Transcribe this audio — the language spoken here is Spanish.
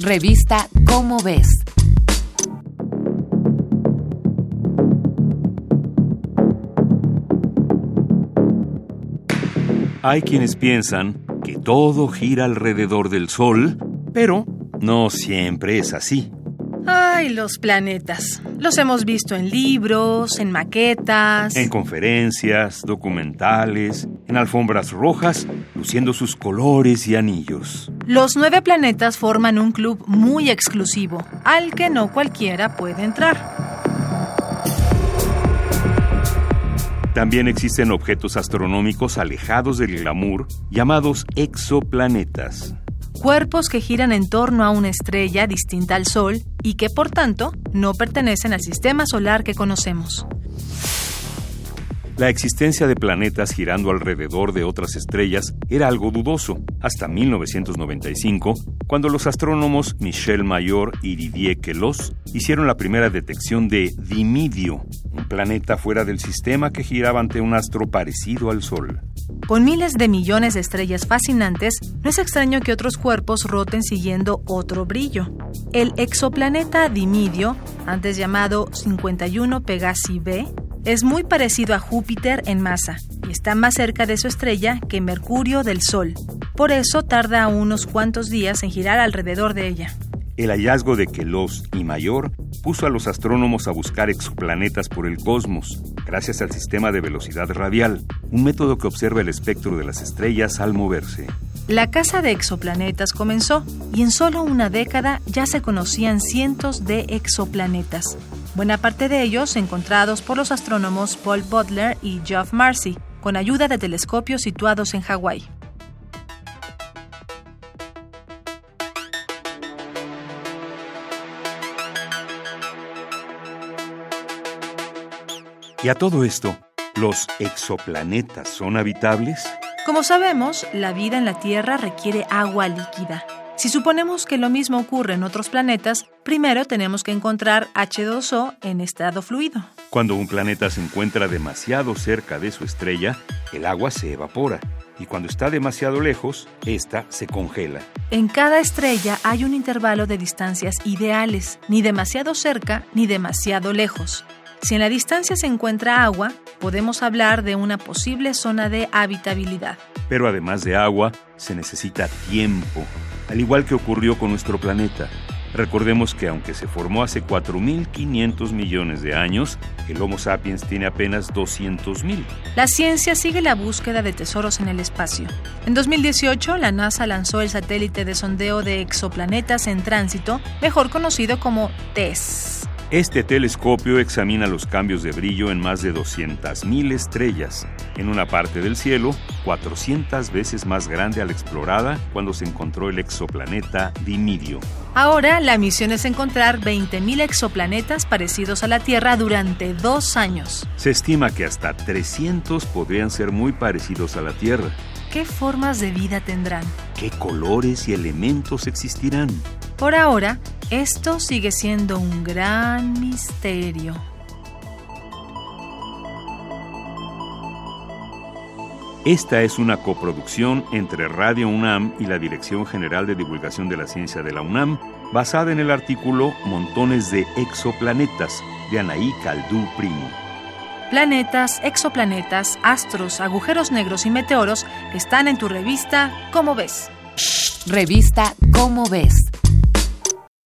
Revista Cómo ves. Hay quienes piensan que todo gira alrededor del Sol, pero no siempre es así. Ay, los planetas. Los hemos visto en libros, en maquetas. En conferencias, documentales, en alfombras rojas, luciendo sus colores y anillos. Los nueve planetas forman un club muy exclusivo, al que no cualquiera puede entrar. También existen objetos astronómicos alejados del glamour llamados exoplanetas. Cuerpos que giran en torno a una estrella distinta al Sol y que por tanto no pertenecen al sistema solar que conocemos. La existencia de planetas girando alrededor de otras estrellas era algo dudoso, hasta 1995, cuando los astrónomos Michel Mayor y Didier Queloz hicieron la primera detección de Dimidio, un planeta fuera del sistema que giraba ante un astro parecido al Sol. Con miles de millones de estrellas fascinantes, no es extraño que otros cuerpos roten siguiendo otro brillo. El exoplaneta Dimidio, antes llamado 51 Pegasi b, es muy parecido a Júpiter en masa y está más cerca de su estrella que Mercurio del Sol. Por eso tarda unos cuantos días en girar alrededor de ella. El hallazgo de Queloz y Mayor puso a los astrónomos a buscar exoplanetas por el cosmos, gracias al sistema de velocidad radial, un método que observa el espectro de las estrellas al moverse. La caza de exoplanetas comenzó y en solo una década ya se conocían cientos de exoplanetas, buena parte de ellos encontrados por los astrónomos Paul Butler y Geoff Marcy, con ayuda de telescopios situados en Hawái. Y a todo esto, ¿los exoplanetas son habitables? Como sabemos, la vida en la Tierra requiere agua líquida. Si suponemos que lo mismo ocurre en otros planetas, primero tenemos que encontrar H2O en estado fluido. Cuando un planeta se encuentra demasiado cerca de su estrella, el agua se evapora y cuando está demasiado lejos, ésta se congela. En cada estrella hay un intervalo de distancias ideales, ni demasiado cerca ni demasiado lejos. Si en la distancia se encuentra agua, podemos hablar de una posible zona de habitabilidad. Pero además de agua, se necesita tiempo, al igual que ocurrió con nuestro planeta. Recordemos que aunque se formó hace 4.500 millones de años, el Homo sapiens tiene apenas 200.000. La ciencia sigue la búsqueda de tesoros en el espacio. En 2018, la NASA lanzó el satélite de sondeo de exoplanetas en tránsito, mejor conocido como TESS. Este telescopio examina los cambios de brillo en más de 200.000 estrellas, en una parte del cielo 400 veces más grande a la explorada cuando se encontró el exoplaneta Dimidio. Ahora la misión es encontrar 20.000 exoplanetas parecidos a la Tierra durante dos años. Se estima que hasta 300 podrían ser muy parecidos a la Tierra. ¿Qué formas de vida tendrán? ¿Qué colores y elementos existirán? Por ahora, esto sigue siendo un gran misterio. Esta es una coproducción entre Radio UNAM y la Dirección General de Divulgación de la Ciencia de la UNAM, basada en el artículo Montones de exoplanetas de Anaí Caldú Primo. Planetas, exoplanetas, astros, agujeros negros y meteoros están en tu revista ¿Cómo ves? Revista ¿Cómo ves?